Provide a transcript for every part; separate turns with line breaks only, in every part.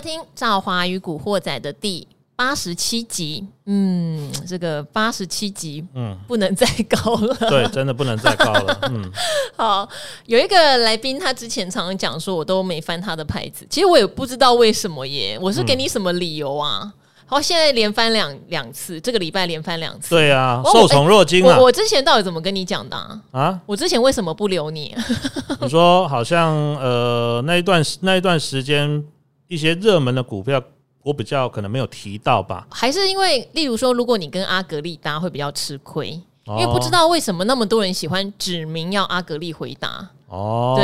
收听《赵华与古惑仔》的第八十七集。嗯，这个八十七集，嗯，不能再高了。
对，真的不能再高了。嗯，
好，有一个来宾，他之前常常讲说，我都没翻他的牌子。其实我也不知道为什么耶。我是给你什么理由啊？嗯、好，现在连翻两两次，这个礼拜连翻两次。
对啊，受宠若惊啊、
欸我！我之前到底怎么跟你讲的啊？
啊
我之前为什么不留你？
你说好像呃那一段那一段时间。一些热门的股票，我比较可能没有提到吧？还
是因为，例如说，如果你跟阿格力搭会比较吃亏，哦、因为不知道为什么那么多人喜欢指名要阿格力回答。哦，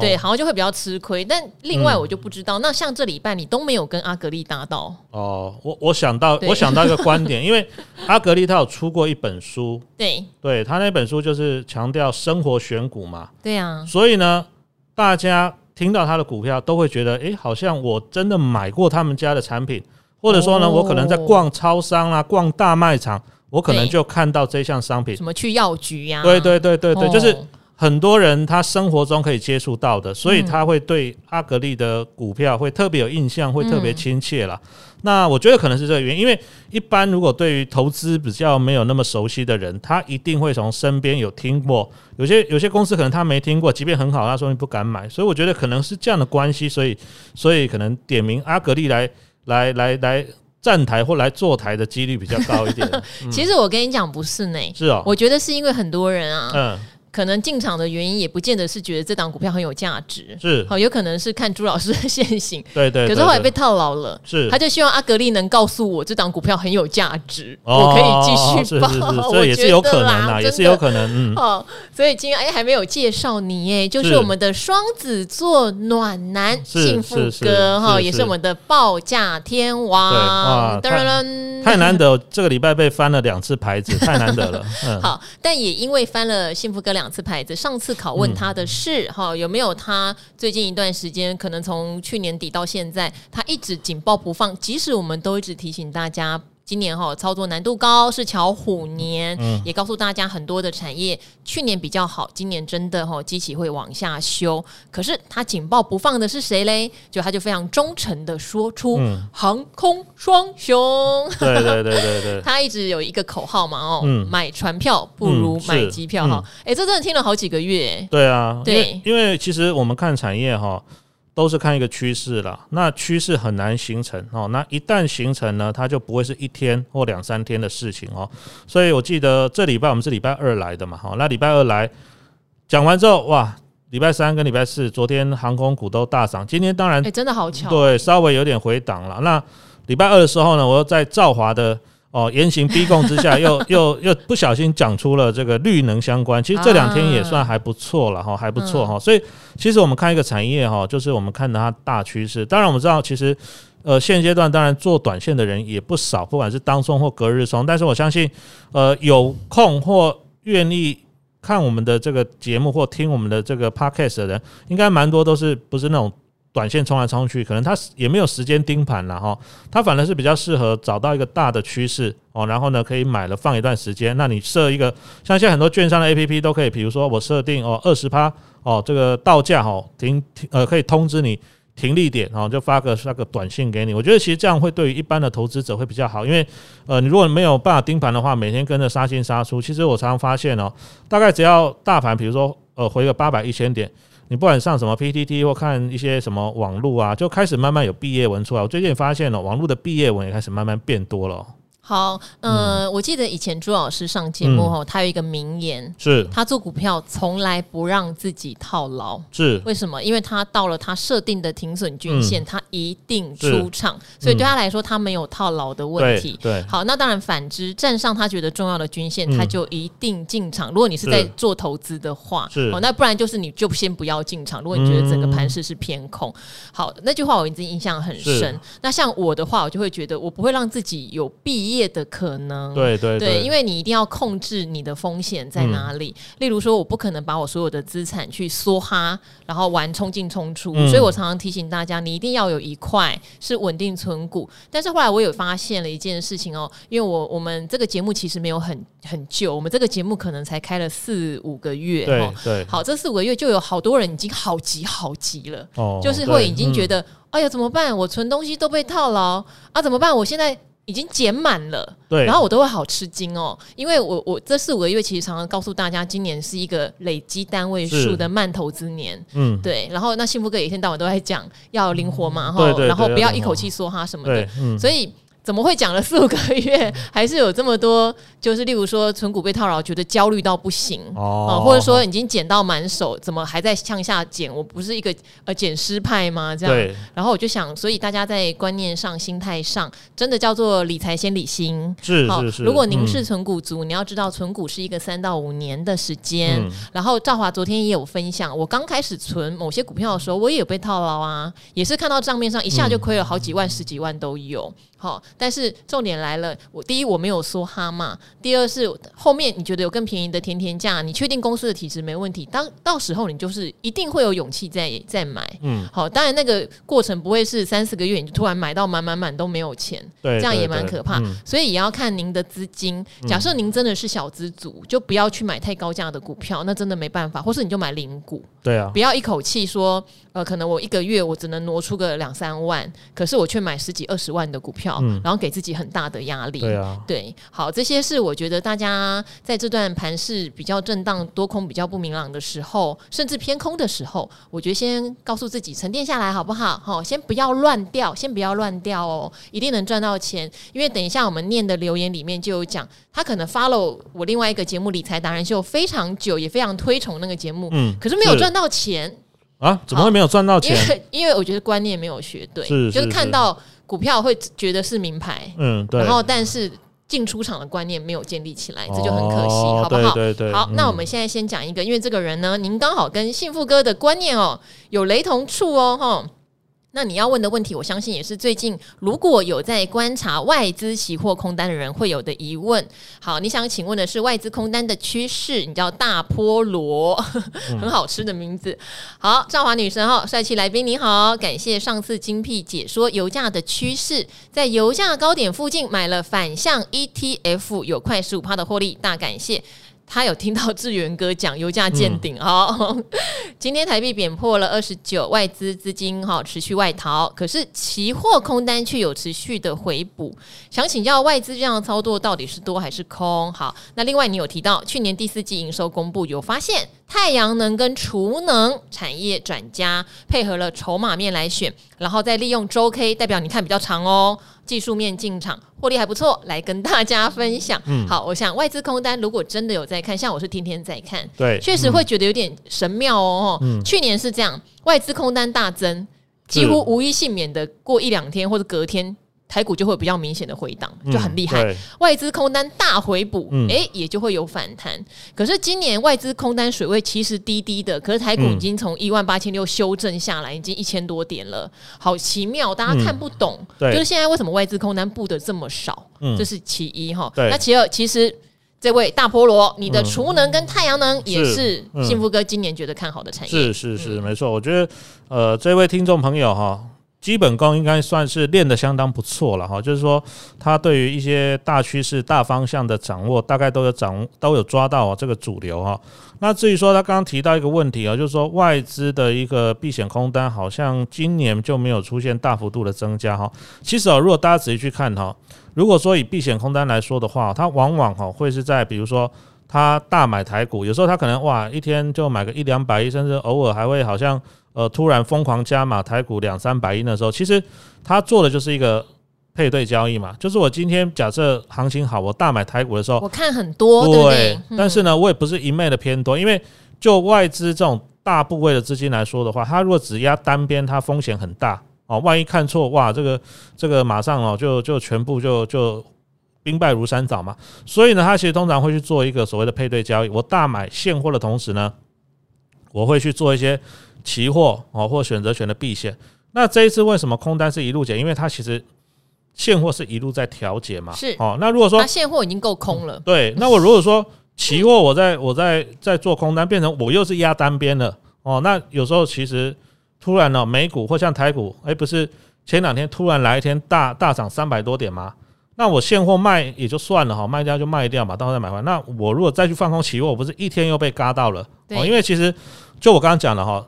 对对，好像就会比较吃亏。但另外我就不知道，嗯、那像这礼拜你都没有跟阿格力搭到。
哦，我我想到我想到一个观点，因为阿格力他有出过一本书，
对，
对他那本书就是强调生活选股嘛。
对啊，
所以呢，大家。听到他的股票，都会觉得，哎，好像我真的买过他们家的产品，或者说呢，我可能在逛超商啊，逛大卖场，我可能就看到这项商品，
什么去药局呀？
对对对对对，就是很多人他生活中可以接触到的，所以他会对阿格力的股票会特别有印象，会特别亲切啦。那我觉得可能是这个原因，因为一般如果对于投资比较没有那么熟悉的人，他一定会从身边有听过，有些有些公司可能他没听过，即便很好，他说你不敢买，所以我觉得可能是这样的关系，所以所以可能点名阿格力来来来来站台或来坐台的几率比较高一点。
嗯、其实我跟你讲不是呢，
是哦，
我觉得是因为很多人啊，嗯。可能进场的原因也不见得是觉得这档股票很有价值，
是。
好有可能是看朱老师的线型，
对对，
可是后来被套牢了，
是。
他就希望阿格力能告诉我这档股票很有价值，我可以继续报，
这也是有可能啊，也是有可能，嗯，
哦，所以今天哎还没有介绍你哎，就是我们的双子座暖男幸福哥哈，也是我们的报价天王，当然了，
太难得这个礼拜被翻了两次牌子，太难得了，嗯。
好，但也因为翻了幸福哥两。两次牌子，上次拷问他的是哈、嗯、有没有他最近一段时间，可能从去年底到现在，他一直紧抱不放，即使我们都一直提醒大家。今年哈操作难度高，是巧虎年，嗯、也告诉大家很多的产业去年比较好，今年真的哈机器会往下修。可是他紧抱不放的是谁嘞？就他就非常忠诚的说出航空双雄。
对对对对对，
他 一直有一个口号嘛哦，嗯、买船票不如买机票哈。哎、嗯，这真的听了好几个月。
对啊，对，因为其实我们看产业哈。都是看一个趋势了，那趋势很难形成哦。那一旦形成呢，它就不会是一天或两三天的事情哦。所以我记得这礼拜我们是礼拜二来的嘛，好，那礼拜二来讲完之后，哇，礼拜三跟礼拜四昨天航空股都大涨，今天当然，
哎，真的好巧，
对，稍微有点回档了。那礼拜二的时候呢，我又在兆华的。哦，严刑逼供之下，又又又不小心讲出了这个绿能相关。其实这两天也算还不错了哈，还不错哈。所以其实我们看一个产业哈，就是我们看到它大趋势。当然我们知道，其实呃现阶段当然做短线的人也不少，不管是当冲或隔日冲。但是我相信，呃有空或愿意看我们的这个节目或听我们的这个 podcast 的人，应该蛮多都是不是那种。短线冲来冲去，可能他也没有时间盯盘了哈，他反而是比较适合找到一个大的趋势哦，然后呢可以买了放一段时间。那你设一个，像现在很多券商的 APP 都可以，比如说我设定哦二十趴哦，这个到价哦停停呃可以通知你停利点哦，就发个那个短信给你。我觉得其实这样会对于一般的投资者会比较好，因为呃你如果没有办法盯盘的话，每天跟着杀进杀出，其实我常常发现哦，大概只要大盘比如说呃回个八百一千点。你不管上什么 PTT 或看一些什么网络啊，就开始慢慢有毕业文出来。我最近发现了，网络的毕业文也开始慢慢变多了。
好，呃，嗯、我记得以前朱老师上节目后，嗯、他有一个名言，
是
他做股票从来不让自己套牢。
是
为什么？因为他到了他设定的停损均线，嗯、他一定出场，所以对他来说，他没有套牢的问题。
对，对
好，那当然反之，站上他觉得重要的均线，嗯、他就一定进场。如果你是在做投资的话，
是
哦，那不然就是你就先不要进场。如果你觉得整个盘势是偏空，好，那句话我一直印象很深。那像我的话，我就会觉得我不会让自己有毕业。裂的可能。
对对对，
对，因为你一定要控制你的风险在哪里。嗯、例如说，我不可能把我所有的资产去梭哈，然后玩冲进冲出。嗯、所以我常常提醒大家，你一定要有一块是稳定存股。但是后来我有发现了一件事情哦，因为我我们这个节目其实没有很很久，我们这个节目可能才开了四五个月。
对对，
好，这四五个月就有好多人已经好急好急了，哦、就是会已经觉得。哎呀，怎么办？我存东西都被套牢啊！怎么办？我现在已经减满了，对，然后我都会好吃惊哦，因为我我这四五个月其实常常告诉大家，今年是一个累积单位数的慢投资年，嗯，对。然后那幸福哥一天到晚都在讲要灵活嘛，哈、嗯，然后不要一口气梭哈什么的，嗯、所以。怎么会讲了四五个月，还是有这么多？就是例如说，存股被套牢，觉得焦虑到不行哦，或者说已经减到满手，怎么还在向下减？我不是一个呃减失派吗？这样，然后我就想，所以大家在观念上、心态上，真的叫做理财先理心。
是是是。
如果您是存股族，嗯、你要知道，存股是一个三到五年的时间。嗯、然后赵华昨天也有分享，我刚开始存某些股票的时候，我也有被套牢啊，也是看到账面上一下就亏了好几万、嗯、十几万都有。好，但是重点来了，我第一我没有说哈嘛，第二是后面你觉得有更便宜的甜甜价，你确定公司的体质没问题，当到时候你就是一定会有勇气再再买，嗯，好，当然那个过程不会是三四个月你就突然买到满满满都没有钱，对，这样也蛮可怕，嗯、所以也要看您的资金。假设您真的是小资族，就不要去买太高价的股票，那真的没办法，或是你就买零股，
对啊，
不要一口气说，呃，可能我一个月我只能挪出个两三万，可是我却买十几二十万的股票。嗯，然后给自己很大的压力。对啊，对，好，这些是我觉得大家在这段盘势比较震荡、多空比较不明朗的时候，甚至偏空的时候，我觉得先告诉自己沉淀下来好不好？好，先不要乱掉，先不要乱掉哦，一定能赚到钱。因为等一下我们念的留言里面就有讲，他可能 follow 我另外一个节目《理财达人秀》非常久，也非常推崇那个节目，嗯，可是没有赚到钱
啊？怎么会没有赚到钱？
因为 因为我觉得观念没有学对，就是看到。股票会觉得是名牌，嗯，对，然后但是进出场的观念没有建立起来，这就很可惜，哦、好不好？对对对，好，嗯、那我们现在先讲一个，因为这个人呢，您刚好跟幸福哥的观念哦有雷同处哦，哈。那你要问的问题，我相信也是最近如果有在观察外资期货空单的人会有的疑问。好，你想请问的是外资空单的趋势，你叫大菠萝，很好吃的名字。好，赵华女神哈，帅气来宾你好，感谢上次精辟解说油价的趋势，在油价高点附近买了反向 ETF，有快十五趴的获利，大感谢。他有听到志源哥讲油价见顶，哦、嗯，今天台币贬破了二十九，外资资金哈持续外逃，可是期货空单却有持续的回补，想请教外资这样的操作到底是多还是空？好，那另外你有提到去年第四季营收公布，有发现太阳能跟储能产业转佳，配合了筹码面来选，然后再利用周 K 代表你看比较长哦。技术面进场获利还不错，来跟大家分享。嗯，好，我想外资空单如果真的有在看，像我是天天在看，对，确实会觉得有点神妙哦。嗯，去年是这样，外资空单大增，几乎无一幸免的，过一两天或者隔天。台股就会比较明显的回档，就很厉害。嗯、外资空单大回补，哎、嗯欸，也就会有反弹。可是今年外资空单水位其实低低的，可是台股已经从一万八千六修正下来，已经一千多点了，好奇妙，大家看不懂。嗯、就是现在为什么外资空单布的这么少？嗯、这是其一哈。对那其二，其实这位大菠萝，你的储能跟太阳能也是幸福哥今年觉得看好的产业。
是是是，没错。我觉得呃，这位听众朋友哈。基本功应该算是练得相当不错了哈，就是说他对于一些大趋势、大方向的掌握，大概都有掌握都有抓到这个主流哈。那至于说他刚刚提到一个问题啊，就是说外资的一个避险空单好像今年就没有出现大幅度的增加哈。其实啊，如果大家仔细去看哈，如果说以避险空单来说的话，它往往哈会是在比如说他大买台股，有时候他可能哇一天就买个一两百亿，甚至偶尔还会好像。呃，突然疯狂加码台股两三百亿的时候，其实他做的就是一个配对交易嘛。就是我今天假设行情好，我大买台股的时候，
我看很多，对，对，嗯、
但是呢，我也不是一昧的偏多，因为就外资这种大部位的资金来说的话，它如果只压单边，它风险很大哦。万一看错，哇，这个这个马上哦，就就全部就就兵败如山倒嘛。所以呢，他其实通常会去做一个所谓的配对交易。我大买现货的同时呢，我会去做一些。期货哦，或选择权的避险。那这一次为什么空单是一路减？因为它其实现货是一路在调节嘛，
是
哦。那如果
说现货已经够空了，
对，那我如果说期货我在 我在在做空单，变成我又是压单边了哦，那有时候其实突然呢，美股或像台股，哎，不是前两天突然来一天大大涨三百多点吗？那我现货卖也就算了哈，卖掉就卖掉嘛，到时候再买回来。那我如果再去放空期货，我不是一天又被嘎到了？哦，因为其实就我刚刚讲的哈，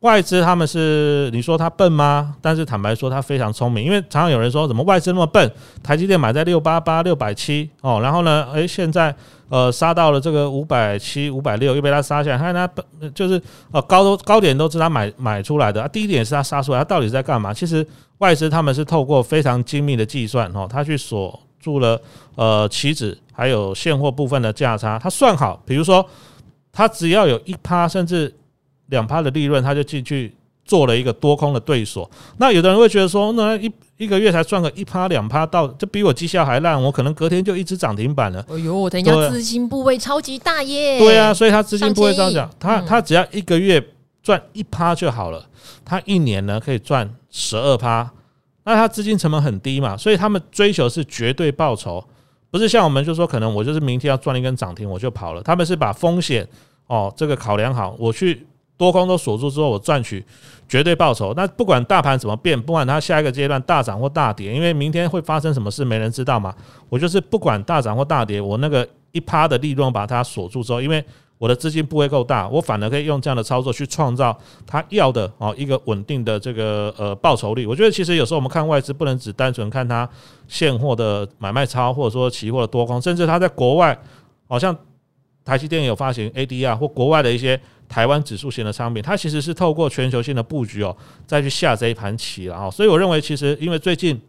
外资他们是你说他笨吗？但是坦白说他非常聪明，因为常常有人说怎么外资那么笨？台积电买在六八八、六百七哦，然后呢，诶，现在呃杀到了这个五百七、五百六，又被他杀下来。看他就是呃高都高点都是他买买出来的，啊，低点是他杀出来，他到底是在干嘛？其实。外资他们是透过非常精密的计算，哦，他去锁住了呃期指还有现货部分的价差，他算好，比如说他只要有一趴甚至两趴的利润，他就进去做了一个多空的对锁。那有的人会觉得说，那一一个月才赚个一趴两趴，到这比我绩效还烂，我可能隔天就一只涨停板了。
哎呦，人家资金部位超级大耶！
对啊，所以他资金部位这样讲，他他只要一个月赚一趴就好了，他一年呢可以赚。十二趴，那他资金成本很低嘛，所以他们追求是绝对报酬，不是像我们就说可能我就是明天要赚一根涨停我就跑了，他们是把风险哦这个考量好，我去多空都锁住之后，我赚取绝对报酬。那不管大盘怎么变，不管它下一个阶段大涨或大跌，因为明天会发生什么事没人知道嘛，我就是不管大涨或大跌，我那个一趴的利润把它锁住之后，因为。我的资金不会够大，我反而可以用这样的操作去创造他要的哦一个稳定的这个呃报酬率。我觉得其实有时候我们看外资不能只单纯看它现货的买卖超，或者说期货的多空，甚至它在国外，好像台积电有发行 ADR 或国外的一些台湾指数型的商品，它其实是透过全球性的布局哦再去下这一盘棋了啊。所以我认为其实因为最近。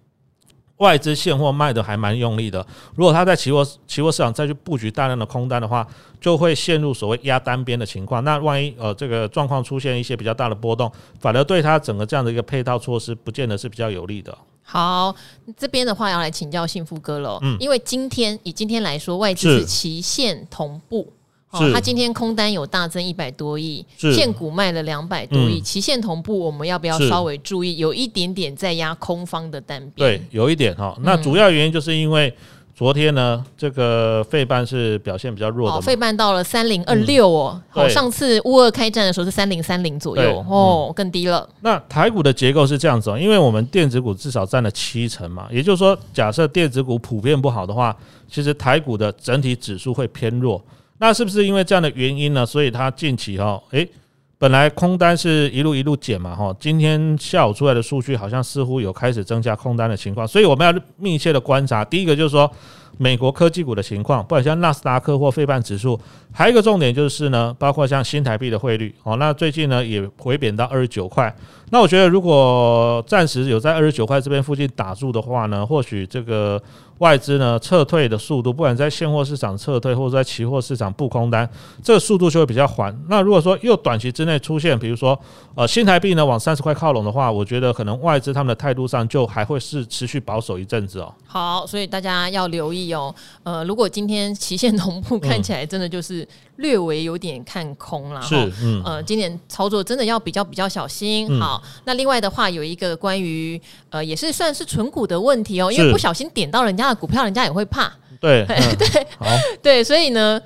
外资现货卖的还蛮用力的，如果他在期货期货市场再去布局大量的空单的话，就会陷入所谓压单边的情况。那万一呃这个状况出现一些比较大的波动，反而对他整个这样的一个配套措施，不见得是比较有利的。
好，这边的话要来请教幸福哥了，嗯，因为今天以今天来说，外资是期限同步。哦，他今天空单有大增一百多亿，现股卖了两百多亿，期限同步，我们要不要稍微注意？有一点点在压空方的单边，
对，有一点哈。那主要原因就是因为昨天呢，这个费半是表现比较弱的，
费半到了三零二六哦。好，上次乌二开战的时候是三零三零左右哦，更低了。
那台股的结构是这样子哦，因为我们电子股至少占了七成嘛，也就是说，假设电子股普遍不好的话，其实台股的整体指数会偏弱。那是不是因为这样的原因呢？所以它近期哈，诶，本来空单是一路一路减嘛，哈，今天下午出来的数据好像似乎有开始增加空单的情况，所以我们要密切的观察。第一个就是说，美国科技股的情况，不管像纳斯达克或费半指数，还有一个重点就是呢，包括像新台币的汇率，哦，那最近呢也回贬到二十九块。那我觉得如果暂时有在二十九块这边附近打住的话呢，或许这个。外资呢撤退的速度，不管在现货市场撤退，或者在期货市场布空单，这个速度就会比较缓。那如果说又短期之内出现，比如说呃新台币呢往三十块靠拢的话，我觉得可能外资他们的态度上就还会是持续保守一阵子哦。
好，所以大家要留意哦。呃，如果今天期限同步看起来真的就是略微有点看空了，是嗯呃，今年操作真的要比较比较小心。好，那另外的话有一个关于呃也是算是存股的问题哦，因为不小心点到人家的。股票人家也会怕，
对对、嗯、
对，好 对，所以呢，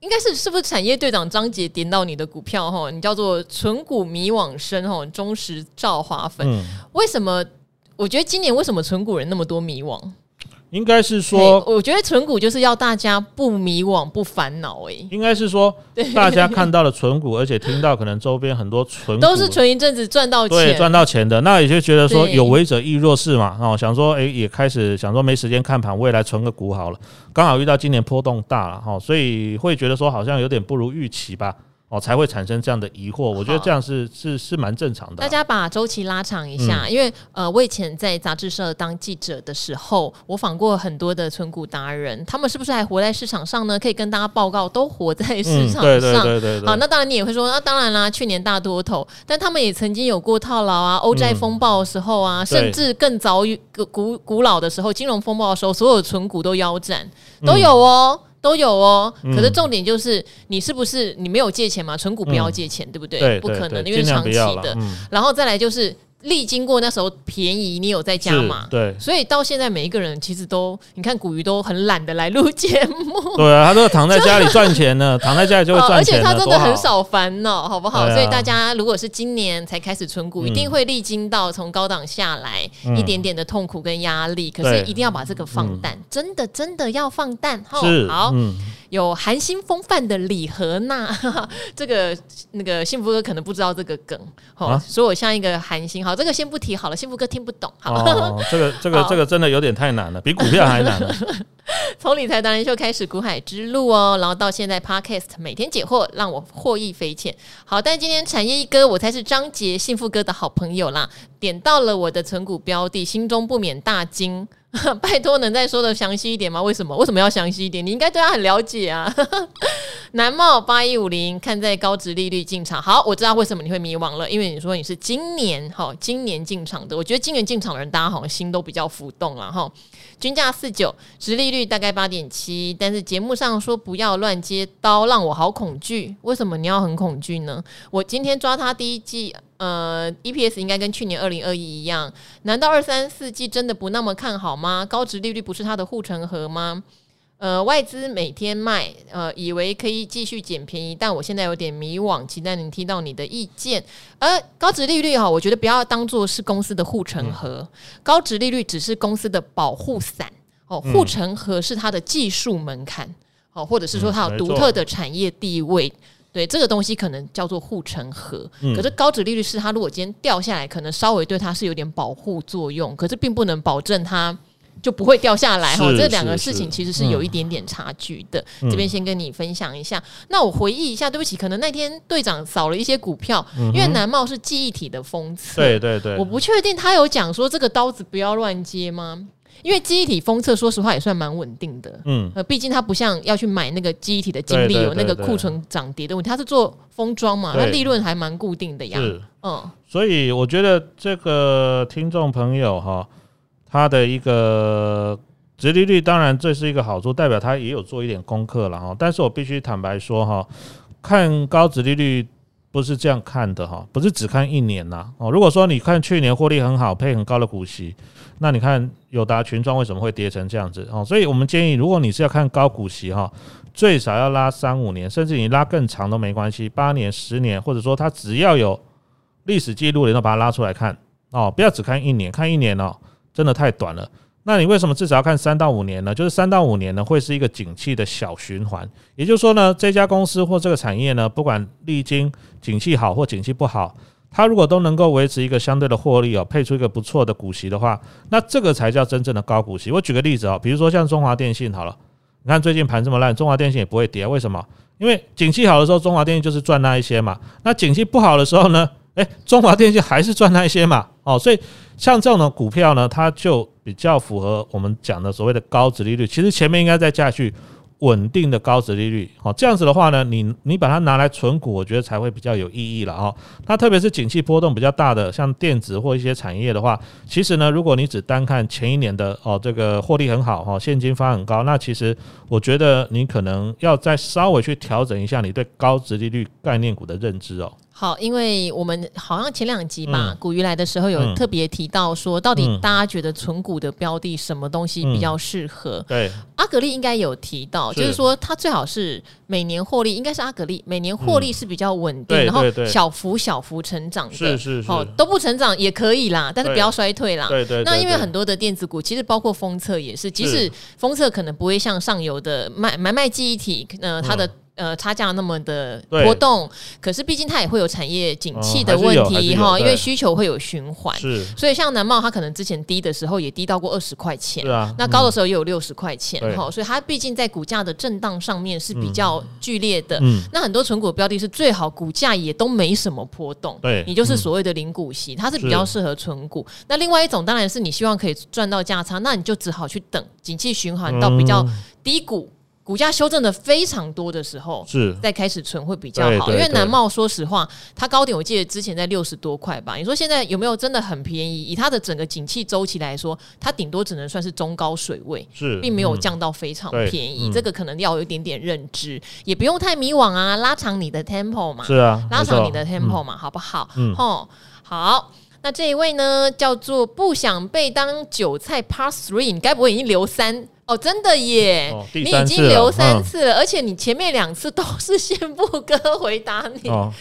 应该是是不是产业队长张杰点到你的股票哈？你叫做存股迷惘生哈，忠实赵华粉，嗯、为什么？我觉得今年为什么存股人那么多迷惘？
应该是说，
我觉得存股就是要大家不迷惘、不烦恼。哎，
应该是说，大家看到了存股，而且听到可能周边很多存股
都是存一阵子赚到钱，
对，赚到钱的，那也就觉得说有为者亦若是嘛。哦，想说，哎，也开始想说没时间看盘，未来存个股好了。刚好遇到今年波动大了哈，所以会觉得说好像有点不如预期吧。哦，才会产生这样的疑惑。我觉得这样是是是蛮正常的。
大家把周期拉长一下，因为呃，我以前在杂志社当记者的时候，我访过很多的存股达人，他们是不是还活在市场上呢？可以跟大家报告，都活在市场上。对对对对。好，那当然你也会说，那当然啦，去年大多头，但他们也曾经有过套牢啊，欧债风暴的时候啊，甚至更早古古古老的时候，金融风暴的时候，所有存股都腰斩，都有哦。都有哦，可是重点就是你是不是你没有借钱嘛？存股不要借钱，对不对？不可能，因为长期的。然后再来就是历经过那时候便宜，你有在加嘛，
对，
所以到现在每一个人其实都，你看古鱼都很懒得来录节目，
对啊，他都躺在家里赚钱呢，躺在家里就会赚钱，而
且他真的很少烦恼，好不好？
啊、
所以大家如果是今年才开始存股，嗯、一定会历经到从高档下来、嗯、一点点的痛苦跟压力，可是一定要把这个放淡，嗯、真的真的要放淡，
好
好。
嗯
有韩星风范的李荷娜，这个那个幸福哥可能不知道这个梗，好、啊，说我像一个韩星，好，这个先不提好了，幸福哥听不懂，好，
哦、这个这个这个真的有点太难了，比股票还难了。
从理财达人秀开始，股海之路哦，然后到现在 Podcast 每天解惑，让我获益匪浅。好，但今天产业一哥，我才是张杰幸福哥的好朋友啦，点到了我的存股标的，心中不免大惊。拜托，能再说的详细一点吗？为什么？为什么要详细一点？你应该对他很了解啊。南茂八一五零，看在高值利率进场。好，我知道为什么你会迷惘了，因为你说你是今年哈，今年进场的。我觉得今年进场的人，大家好像心都比较浮动了哈。均价四九，值利率大概八点七，但是节目上说不要乱接刀，让我好恐惧。为什么你要很恐惧呢？我今天抓他第一季。呃，EPS 应该跟去年二零二一一样，难道二三四季真的不那么看好吗？高值利率不是它的护城河吗？呃，外资每天卖，呃，以为可以继续捡便宜，但我现在有点迷惘，期待能听到你的意见。而高值利率哈，我觉得不要当做是公司的护城河，嗯、高值利率只是公司的保护伞哦，护城河是它的技术门槛哦，或者是说它有独特的产业地位。嗯对这个东西可能叫做护城河，嗯、可是高值利率是它如果今天掉下来，可能稍微对它是有点保护作用，可是并不能保证它就不会掉下来哈。这两个事情其实是有一点点差距的。嗯、这边先跟你分享一下。嗯、那我回忆一下，对不起，可能那天队长扫了一些股票，嗯、因为南茂是记忆体的封测，
对对对，
我不确定他有讲说这个刀子不要乱接吗？因为记忆体封测，说实话也算蛮稳定的。嗯，呃，毕竟它不像要去买那个记忆体的精力，有那个库存涨跌的问题。它是做封装嘛，它利润还蛮固定的呀。是，嗯。所
以我觉得这个听众朋友哈，他的一个直利率，当然这是一个好处，代表他也有做一点功课了哈。但是我必须坦白说哈，看高殖利率不是这样看的哈，不是只看一年呐。哦，如果说你看去年获利很好，配很高的股息。那你看友达群装为什么会跌成这样子哦？所以我们建议，如果你是要看高股息哈，最少要拉三五年，甚至你拉更长都没关系，八年、十年，或者说它只要有历史记录，你都把它拉出来看哦，不要只看一年，看一年哦，真的太短了。那你为什么至少要看三到五年呢？就是三到五年呢，会是一个景气的小循环，也就是说呢，这家公司或这个产业呢，不管历经景气好或景气不好。它如果都能够维持一个相对的获利哦，配出一个不错的股息的话，那这个才叫真正的高股息。我举个例子哦，比如说像中华电信好了，你看最近盘这么烂，中华电信也不会跌，为什么？因为景气好的时候，中华电信就是赚那一些嘛。那景气不好的时候呢，诶，中华电信还是赚那一些嘛。哦，所以像这种的股票呢，它就比较符合我们讲的所谓的高值利率。其实前面应该再加去。稳定的高值利率，好，这样子的话呢，你你把它拿来存股，我觉得才会比较有意义了哦。那特别是景气波动比较大的，像电子或一些产业的话，其实呢，如果你只单看前一年的哦，这个获利很好哈，现金发很高，那其实我觉得你可能要再稍微去调整一下你对高值利率概念股的认知哦。
好，因为我们好像前两集吧，嗯、股鱼来的时候有特别提到说，到底大家觉得存股的标的什么东西比较适合？
嗯、对，
阿格力应该有提到，是。就是说它最好是每年获利，应该是阿格力每年获利是比较稳定，嗯、然后小幅小幅成长的，
是是是，
哦，都不成长也可以啦，但是不要衰退啦。
对对，对，对，
那因为很多的电子股，其实包括封测也是，即使封测可能不会像上游的卖买卖记忆体，呃，它的。呃，差价那么的波动，可是毕竟它也会有产业景气的问题哈，因为需求会有循环，是，所以像南茂它可能之前低的时候也低到过二十块钱，那高的时候也有六十块钱哈，嗯、所以它毕竟在股价的震荡上面是比较剧烈的。嗯，那很多存股标的是最好股价也都没什么波动，对，你就是所谓的零股息，它是比较适合存股。那另外一种当然是你希望可以赚到价差，那你就只好去等景气循环到比较低谷。股价修正的非常多的时候，是再开始存会比较好，因为南茂说实话，它高点我记得之前在六十多块吧。你说现在有没有真的很便宜？以它的整个景气周期来说，它顶多只能算是中高水位，是并没有降到非常便宜。这个可能要有一点点认知，也不用太迷惘啊，拉长你的 tempo 嘛，是啊，拉长你的 tempo 嘛，好不好？嗯，吼，好。那这一位呢，叫做不想被当韭菜 Part Three，你该不会已经留三哦？真的耶，
哦、
你已经留三次了，嗯、而且你前面两次都是先不哥回答你，
哦、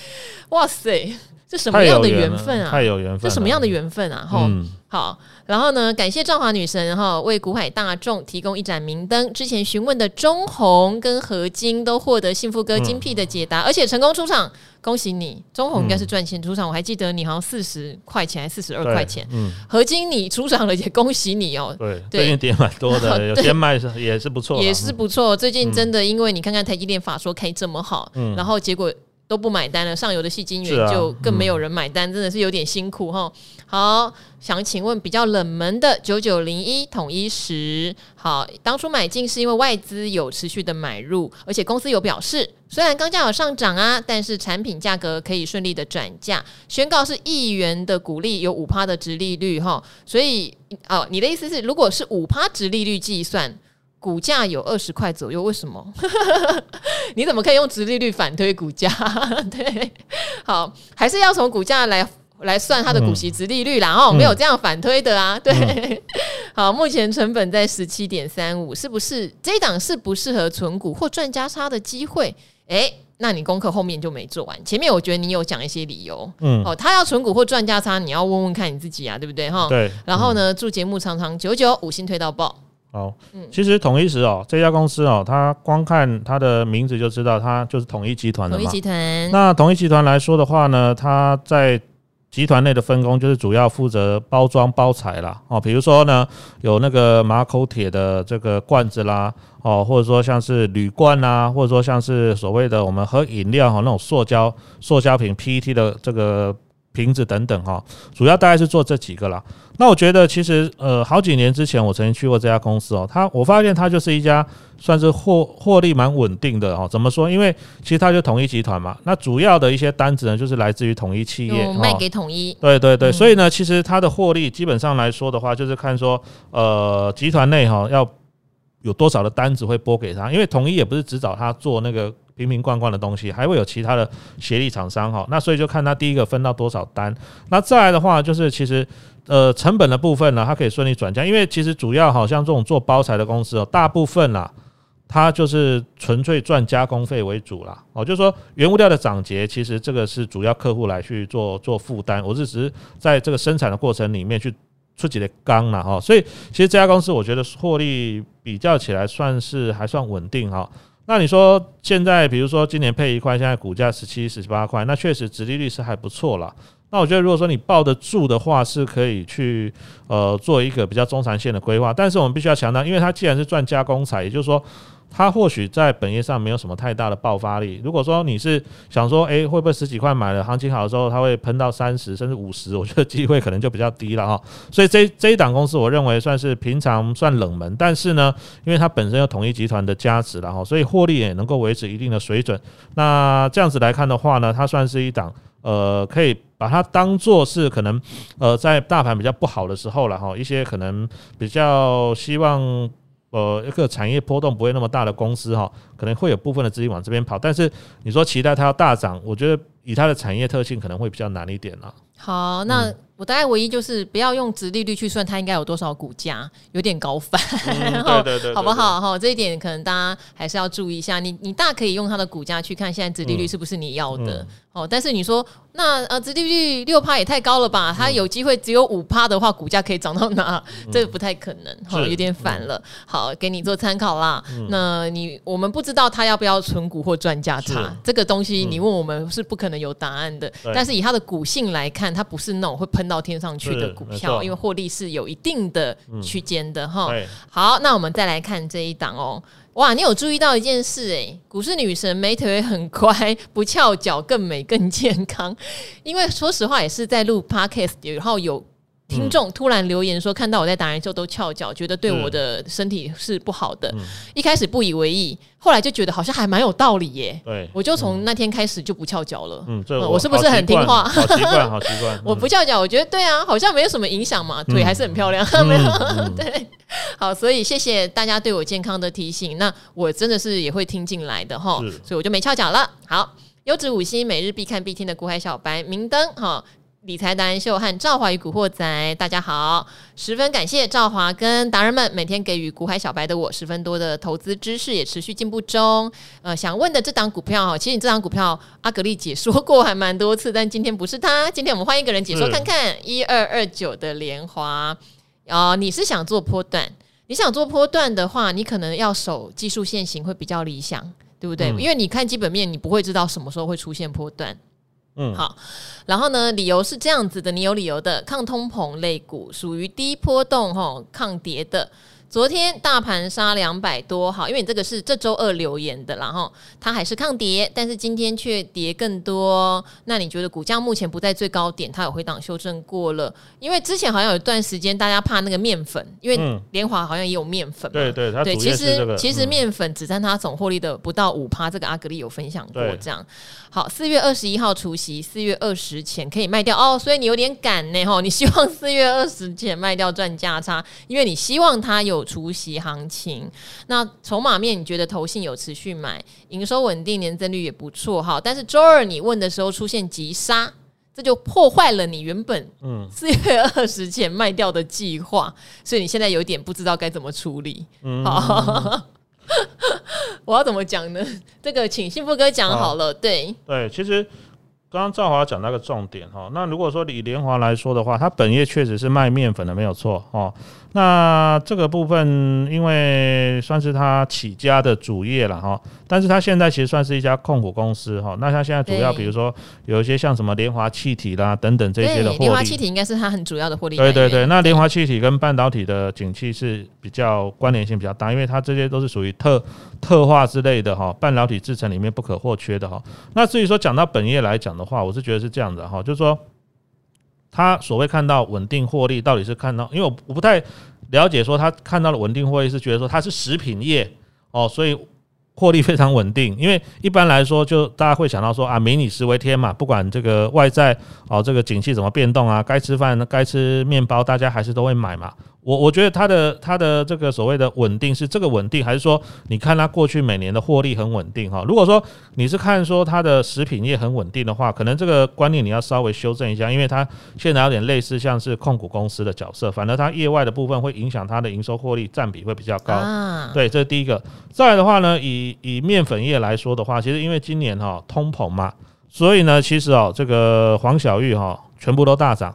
哇塞！这什么样的缘分啊？
太有缘分！
这什么样的缘分啊？哈、嗯，好，然后呢？感谢赵华女神哈，为股海大众提供一盏明灯。之前询问的中红跟何晶都获得幸福哥精辟的解答，嗯、而且成功出场，恭喜你！中红应该是赚钱出场，嗯、我还记得你好像四十块钱还四十二块钱。嗯，合晶你出场了，也恭喜你哦。
对，最近跌蛮多的，有些卖是也是不错，
也是不错。最近真的，因为你看看台积电法说开这么好，嗯，然后结果。都不买单了，上游的矽晶圆就更没有人买单，啊嗯、真的是有点辛苦哈。好，想请问比较冷门的九九零一统一时，好，当初买进是因为外资有持续的买入，而且公司有表示，虽然钢价有上涨啊，但是产品价格可以顺利的转嫁，宣告是一元的股利，有五趴的殖利率哈。所以哦，你的意思是，如果是五趴殖利率计算？股价有二十块左右，为什么？你怎么可以用直利率反推股价？对，好，还是要从股价来来算它的股息殖利率啦。哦、嗯，没有这样反推的啊。对，嗯、好，目前成本在十七点三五，是不是这一档是不适合存股或赚加差的机会？诶、欸，那你功课后面就没做完。前面我觉得你有讲一些理由。嗯，哦，他要存股或赚价差，你要问问看你自己啊，对不对？哈，对。然后呢，祝节目长长久久，五星推到爆。
好，其实统一时哦，这家公司哦，它光看它的名字就知道，它就是统一集团的嘛。统一集团。那统一集团来说的话呢，它在集团内的分工就是主要负责包装包材啦，哦，比如说呢，有那个马口铁的这个罐子啦，哦，或者说像是铝罐啊，或者说像是所谓的我们喝饮料哈那种塑胶塑胶瓶 PET 的这个。瓶子等等哈，主要大概是做这几个啦。那我觉得其实呃，好几年之前我曾经去过这家公司哦，它我发现它就是一家算是获获利蛮稳定的哦。怎么说？因为其实它就统一集团嘛，那主要的一些单子呢，就是来自于统一企业，
卖给统一。
对对对，所以呢，其实它的获利基本上来说的话，就是看说呃，集团内哈要有多少的单子会拨给他，因为统一也不是只找他做那个。瓶瓶罐罐的东西，还会有其他的协力厂商哈，那所以就看他第一个分到多少单，那再来的话就是其实呃成本的部分呢，它可以顺利转嫁，因为其实主要好像这种做包材的公司哦，大部分啦，它就是纯粹赚加工费为主啦，哦，就是说原物料的涨跌，其实这个是主要客户来去做做负担，我是只是在这个生产的过程里面去出几的钢了哈，所以其实这家公司我觉得获利比较起来算是还算稳定哈。那你说现在，比如说今年配一块，现在股价十七、十八块，那确实直利率是还不错了。那我觉得，如果说你抱得住的话，是可以去呃做一个比较中长线的规划。但是我们必须要强调，因为它既然是赚加工材，也就是说。它或许在本业上没有什么太大的爆发力。如果说你是想说，诶，会不会十几块买了，行情好的时候它会喷到三十甚至五十？我觉得机会可能就比较低了哈。所以这这一档公司，我认为算是平常算冷门，但是呢，因为它本身有统一集团的加持了哈，所以获利也能够维持一定的水准。那这样子来看的话呢，它算是一档呃，可以把它当做是可能呃，在大盘比较不好的时候了哈，一些可能比较希望。呃，一个产业波动不会那么大的公司哈，可能会有部分的资金往这边跑，但是你说期待它要大涨，我觉得以它的产业特性可能会比较难一点了。
好，那。嗯我大概唯一就是不要用直利率去算它应该有多少股价，有点高反，嗯、对对对，好不好？哈，这一点可能大家还是要注意一下。你你大可以用它的股价去看现在直利率是不是你要的，哦、嗯。但是你说那呃殖利率六趴也太高了吧？它有机会只有五趴的话，股价可以涨到哪？嗯、这个不太可能，哈，有点反了。嗯、好，给你做参考啦。嗯、那你我们不知道它要不要存股或赚价差，这个东西你问我们是不可能有答案的。嗯、但是以它的股性来看，它不是那种会喷。到天上去的股票，因为获利是有一定的区间的哈。好，那我们再来看这一档哦。哇，你有注意到一件事诶，股市女神美腿很乖，不翘脚，更美更健康。因为说实话，也是在录 podcast，然后有。听众突然留言说，看到我在达人秀都翘脚，觉得对我的身体是不好的。一开始不以为意，后来就觉得好像还蛮有道理耶。对，我就从那天开始就不翘脚了。嗯，我是不是很听话？
好习惯，好习惯。
我不翘脚，我觉得对啊，好像没有什么影响嘛，腿还是很漂亮。没有，对，好，所以谢谢大家对我健康的提醒。那我真的是也会听进来的哈，所以我就没翘脚了。好，优质五星，每日必看必听的股海小白明灯哈。理财达人秀和赵华与古惑仔，大家好，十分感谢赵华跟达人们每天给予股海小白的我十分多的投资知识，也持续进步中。呃，想问的这档股票哈，其实你这档股票阿格丽解说过还蛮多次，但今天不是他，今天我们换一个人解说看看一二二九的联华。哦，你是想做波段？你想做波段的话，你可能要守技术线型会比较理想，对不对？嗯、因为你看基本面，你不会知道什么时候会出现波段。嗯，好，然后呢，理由是这样子的，你有理由的，抗通膨类股属于低波动吼，抗跌的。昨天大盘杀两百多，好，因为你这个是这周二留言的，然后它还是抗跌，但是今天却跌更多。那你觉得股价目前不在最高点，它有回档修正过了？因为之前好像有一段时间大家怕那个面粉，因为联华好像也有面粉嘛。
对对对，
其实其实面粉只占它总获利的不到五趴，这个阿格力有分享过这样。好，四月二十一号除夕，四月二十前可以卖掉哦，所以你有点赶呢吼，你希望四月二十前卖掉赚价差，因为你希望它有。除息行情，那筹码面你觉得投信有持续买，营收稳定，年增率也不错哈。但是周二你问的时候出现急杀，这就破坏了你原本嗯四月二十前卖掉的计划，所以你现在有点不知道该怎么处理。嗯，好，我要怎么讲呢？这个请幸福哥讲好了。对
对，其实。刚刚赵华讲那个重点哈，那如果说以联华来说的话，他本业确实是卖面粉的，没有错哦。那这个部分因为算是他起家的主业了哈，但是他现在其实算是一家控股公司哈。那他现在主要比如说有一些像什么联华气体啦等等这些的获利，
联华气体应该是它很主要的获利。
对对对，那联华气体跟半导体的景气是比较关联性比较大，因为它这些都是属于特特化之类的哈，半导体制程里面不可或缺的哈。那至于说讲到本业来讲的话，我是觉得是这样的哈，就是说，他所谓看到稳定获利，到底是看到，因为我我不太了解，说他看到了稳定获利是觉得说它是食品业哦，所以获利非常稳定。因为一般来说，就大家会想到说啊，民以食为天嘛，不管这个外在哦，这个景气怎么变动啊，该吃饭该吃面包，大家还是都会买嘛。我我觉得它的它的这个所谓的稳定是这个稳定，还是说你看它过去每年的获利很稳定哈？如果说你是看说它的食品业很稳定的话，可能这个观念你要稍微修正一下，因为它现在有点类似像是控股公司的角色，反而它业外的部分会影响它的营收获利占比会比较高。对，这是第一个。再来的话呢，以以面粉业来说的话，其实因为今年哈通膨嘛，所以呢，其实哦这个黄小玉哈全部都大涨。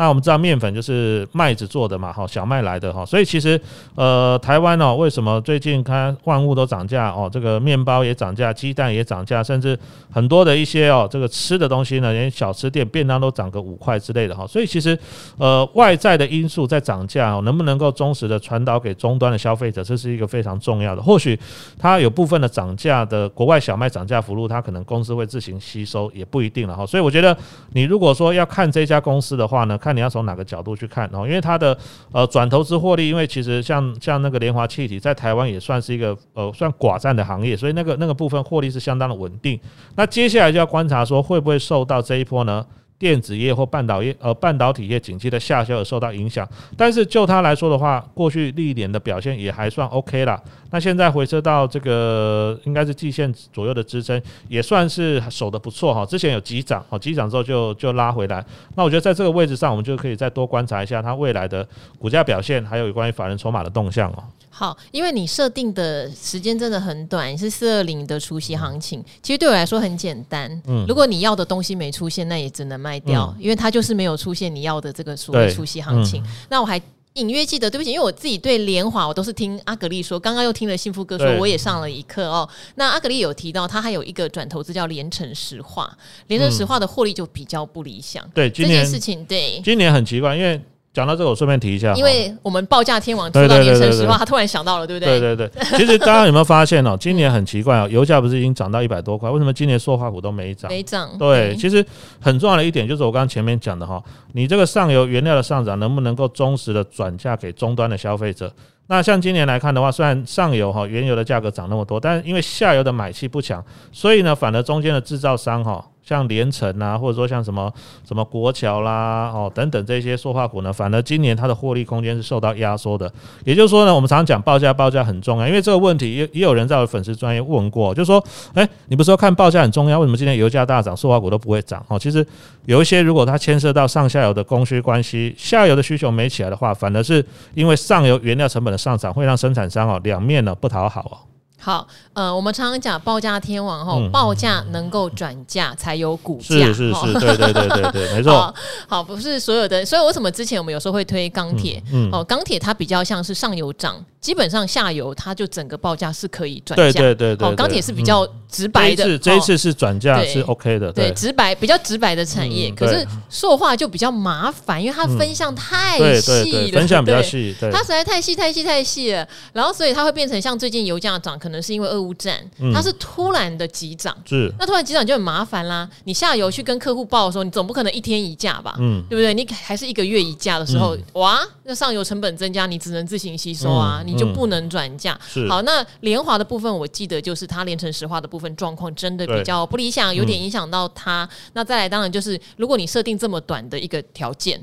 那我们知道面粉就是麦子做的嘛，哈，小麦来的哈，所以其实呃，台湾哦，为什么最近看万物都涨价哦，这个面包也涨价，鸡蛋也涨价，甚至很多的一些哦，这个吃的东西呢，连小吃店便当都涨个五块之类的哈，所以其实呃，外在的因素在涨价，能不能够忠实的传导给终端的消费者，这是一个非常重要的。或许它有部分的涨价的国外小麦涨价幅度，它可能公司会自行吸收，也不一定了哈。所以我觉得你如果说要看这家公司的话呢，看。看你要从哪个角度去看哦，因为它的呃转投资获利，因为其实像像那个联华气体在台湾也算是一个呃算寡占的行业，所以那个那个部分获利是相当的稳定。那接下来就要观察说会不会受到这一波呢？电子业或半导业呃半导体业景气的下修而受到影响，但是就它来说的话，过去历年的表现也还算 OK 啦。那现在回撤到这个应该是季线左右的支撑，也算是守得不错哈。之前有急涨，好急涨之后就就拉回来。那我觉得在这个位置上，我们就可以再多观察一下它未来的股价表现，还有有关于法人筹码的动向哦。
好，因为你设定的时间真的很短，是四二零的除夕行情，其实对我来说很简单。嗯，如果你要的东西没出现，那也只能卖掉，嗯、因为它就是没有出现你要的这个所谓除夕行情。嗯、那我还隐约记得，对不起，因为我自己对联华我都是听阿格丽说，刚刚又听了幸福哥说，我也上了一课哦。那阿格丽有提到，他还有一个转投资叫连城石化，连城石化的获利就比较不理想。嗯、对，这件事情对，
今年很奇怪，因为。讲到这个，我顺便提一下，
因为我们报价天王听到联成石化，他突然想到了，对不对？对对对。
其实大家有没有发现哦？今年很奇怪哦，油价不是已经涨到一百多块，为什么今年塑化股都没涨？
没涨。
对，其实很重要的一点就是我刚刚前面讲的哈，你这个上游原料的上涨能不能够忠实的转嫁给终端的消费者？那像今年来看的话，虽然上游哈原油的价格涨那么多，但是因为下游的买气不强，所以呢，反而中间的制造商哈。像连城啊，或者说像什么什么国桥啦，哦等等这些塑化股呢，反而今年它的获利空间是受到压缩的。也就是说呢，我们常常讲报价，报价很重要，因为这个问题也也有人在我粉丝专业问过，就说，哎，你不是说看报价很重要，为什么今天油价大涨，塑化股都不会涨？哦，其实有一些如果它牵涉到上下游的供需关系，下游的需求没起来的话，反而是因为上游原料成本的上涨，会让生产商哦两面呢不讨好哦。
好，呃，我们常常讲报价天王吼，报价能够转价才有股价，
是是是，对对对对对，没错。
好，不是所有的，所以为什么之前我们有时候会推钢铁？哦，钢铁它比较像是上游涨，基本上下游它就整个报价是可以转价，
对对对对。
哦，钢铁是比较直白的，
这一次是转价是 OK 的，
对，直白比较直白的产业。可是塑化就比较麻烦，因为它分项太细了，
分项比较细，
它实在太细太细太细了，然后所以它会变成像最近油价涨，可能是因为俄乌战。它是突然的急涨，
是
那突然急涨就很麻烦啦。你下游去跟客户报的时候，你总不可能一天一价吧？嗯，对不对？你还是一个月一价的时候，哇，那上游成本增加，你只能自行吸收啊，你就不能转价。好，那联华的部分，我记得就是它连成石化的部分状况真的比较不理想，有点影响到它。那再来，当然就是如果你设定这么短的一个条件。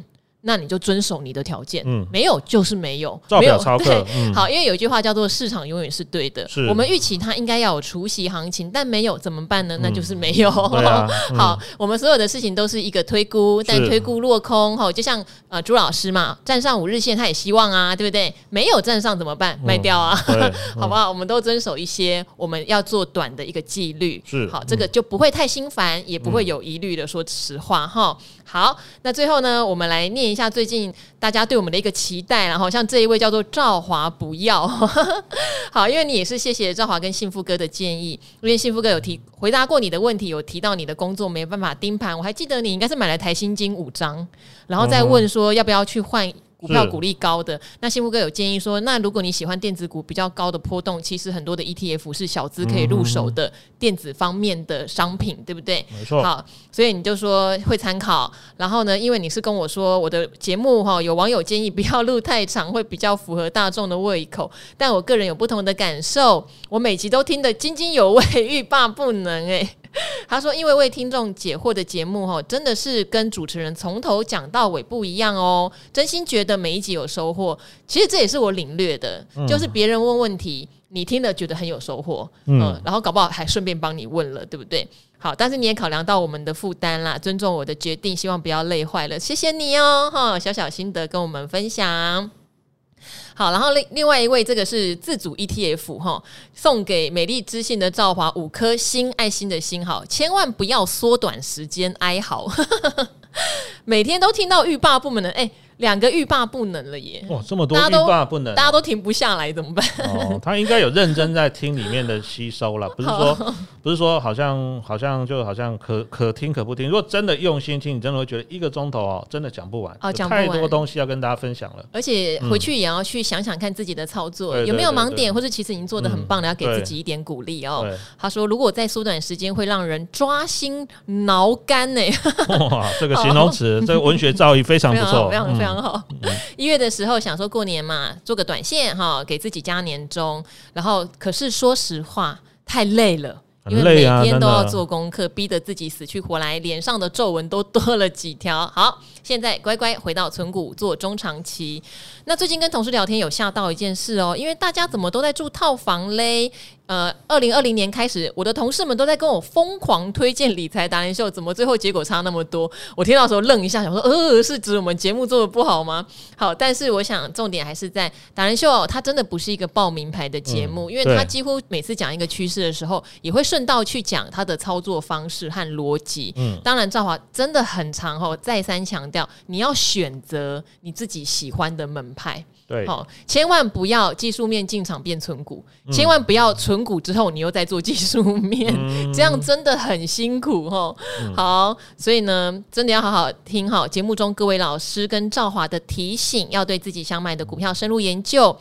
那你就遵守你的条件，嗯，没有就是没有，
照表操课，
对，好，因为有一句话叫做市场永远是对的，是我们预期它应该要有除息行情，但没有怎么办呢？那就是没有。好，我们所有的事情都是一个推估，但推估落空，哈，就像呃朱老师嘛，站上五日线他也希望啊，对不对？没有站上怎么办？卖掉啊，好不好？我们都遵守一些我们要做短的一个纪律，是好，这个就不会太心烦，也不会有疑虑的。说实话，哈。好，那最后呢，我们来念一下最近大家对我们的一个期待，然后像这一位叫做赵华，不要 好，因为你也是谢谢赵华跟幸福哥的建议，因为幸福哥有提回答过你的问题，有提到你的工作没办法盯盘，我还记得你应该是买了台新金五张，然后再问说要不要去换。股票股利高的，那幸福哥有建议说，那如果你喜欢电子股比较高的波动，其实很多的 ETF 是小资可以入手的电子方面的商品，对不对？
没错。
好，所以你就说会参考。然后呢，因为你是跟我说我的节目哈，有网友建议不要录太长，会比较符合大众的胃口。但我个人有不同的感受，我每集都听得津津有味，欲罢不能诶、欸。他说：“因为为听众解惑的节目，哈，真的是跟主持人从头讲到尾不一样哦。真心觉得每一集有收获。其实这也是我领略的，就是别人问问题，你听了觉得很有收获，嗯，然后搞不好还顺便帮你问了，对不对？好，但是你也考量到我们的负担啦，尊重我的决定，希望不要累坏了，谢谢你哦，哈，小小心得跟我们分享。”好，然后另另外一位，这个是自主 ETF 哈，送给美丽知性的赵华五颗星爱心的星号，千万不要缩短时间哀嚎，每天都听到欲罢不能的哎。两个欲罢不能了耶！
哇，这么多欲罢不能，
大家都停不下来，怎么办？
哦，他应该有认真在听里面的吸收了，不是说不是说好像好像就好像可可听可不听。如果真的用心听，你真的会觉得一个钟头哦，真的讲不完，哦，讲太多东西要跟大家分享了。
而且回去也要去想想看自己的操作有没有盲点，或者其实已经做的很棒了，要给自己一点鼓励哦。他说，如果再缩短时间，会让人抓心挠肝呢。
哇，这个 形容词，这个文学造诣非常不错，
非常非常好。一月的时候想说过年嘛，做个短线哈，给自己加年终。然后可是说实话，太累了，因为每天都要做功课，逼得自己死去活来，脸上的皱纹都多了几条。好，现在乖乖回到存股做中长期。那最近跟同事聊天，有吓到一件事哦，因为大家怎么都在住套房嘞？呃，二零二零年开始，我的同事们都在跟我疯狂推荐理财达人秀，怎么最后结果差那么多？我听到的时候愣一下，想说，呃，是指我们节目做的不好吗？好，但是我想重点还是在达人秀，它真的不是一个报名牌的节目，嗯、因为它几乎每次讲一个趋势的时候，也会顺道去讲它的操作方式和逻辑。嗯，当然，赵华真的很长哦，再三强调，你要选择你自己喜欢的门派。
对，好，
千万不要技术面进场变存股，嗯、千万不要存股之后你又在做技术面，嗯、这样真的很辛苦哦。嗯、好，所以呢，真的要好好听好节目中各位老师跟赵华的提醒，要对自己想买的股票深入研究。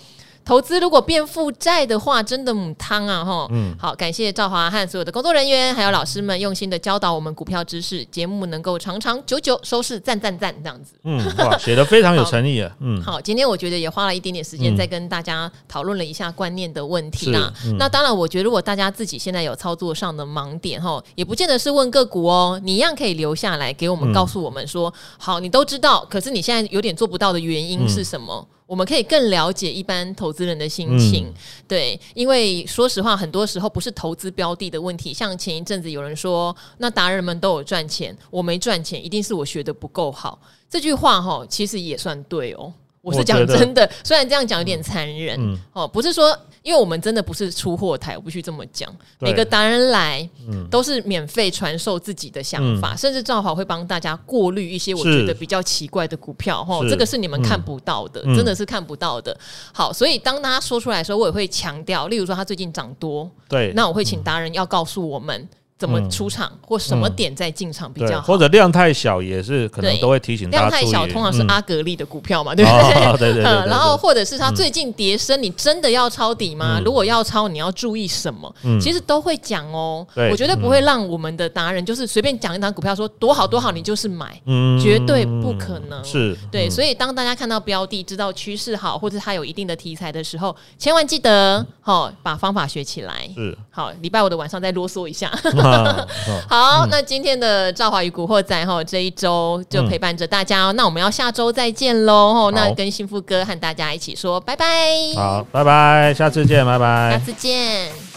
投资如果变负债的话，真的母汤啊哈。
嗯，
好，感谢赵华和所有的工作人员，还有老师们用心的教导我们股票知识，节目能够长长久久收视赞赞赞这样子。
嗯，哇，写的非常有诚意啊。嗯，
好，今天我觉得也花了一点点时间，再跟大家讨论了一下观念的问题啦。嗯、那当然，我觉得如果大家自己现在有操作上的盲点哈，也不见得是问个股哦，你一样可以留下来给我们，告诉我们说，嗯、好，你都知道，可是你现在有点做不到的原因是什么？嗯我们可以更了解一般投资人的心情，嗯、对，因为说实话，很多时候不是投资标的的问题。像前一阵子有人说，那达人们都有赚钱，我没赚钱，一定是我学的不够好。这句话哈，其实也算对哦。我是讲真的，虽然这样讲有点残忍，嗯、哦，不是说。因为我们真的不是出货台，我必须这么讲。每个达人来，都是免费传授自己的想法，嗯、甚至赵华会帮大家过滤一些我觉得比较奇怪的股票，哈，这个是你们看不到的，嗯、真的是看不到的。好，所以当他说出来的时候，我也会强调，例如说他最近涨多，对，那我会请达人要告诉我们。怎么出场或什么点再进场比较好？
或者量太小也是可能都会提醒大家。
量太小通常是阿格力的股票嘛，对不对？
对对。
然后或者是它最近跌升，你真的要抄底吗？如果要抄，你要注意什么？其实都会讲哦。我绝对不会让我们的达人就是随便讲一档股票说多好多好，你就是买，绝对不可能。
是
对，所以当大家看到标的，知道趋势好，或者它有一定的题材的时候，千万记得好把方法学起来。
是好，
礼拜五的晚上再啰嗦一下。好，那今天的赵华与古惑仔哈，这一周就陪伴着大家哦。那我们要下周再见喽。那跟幸福哥和大家一起说拜拜。
好，拜拜，下次见，拜拜，
下次见。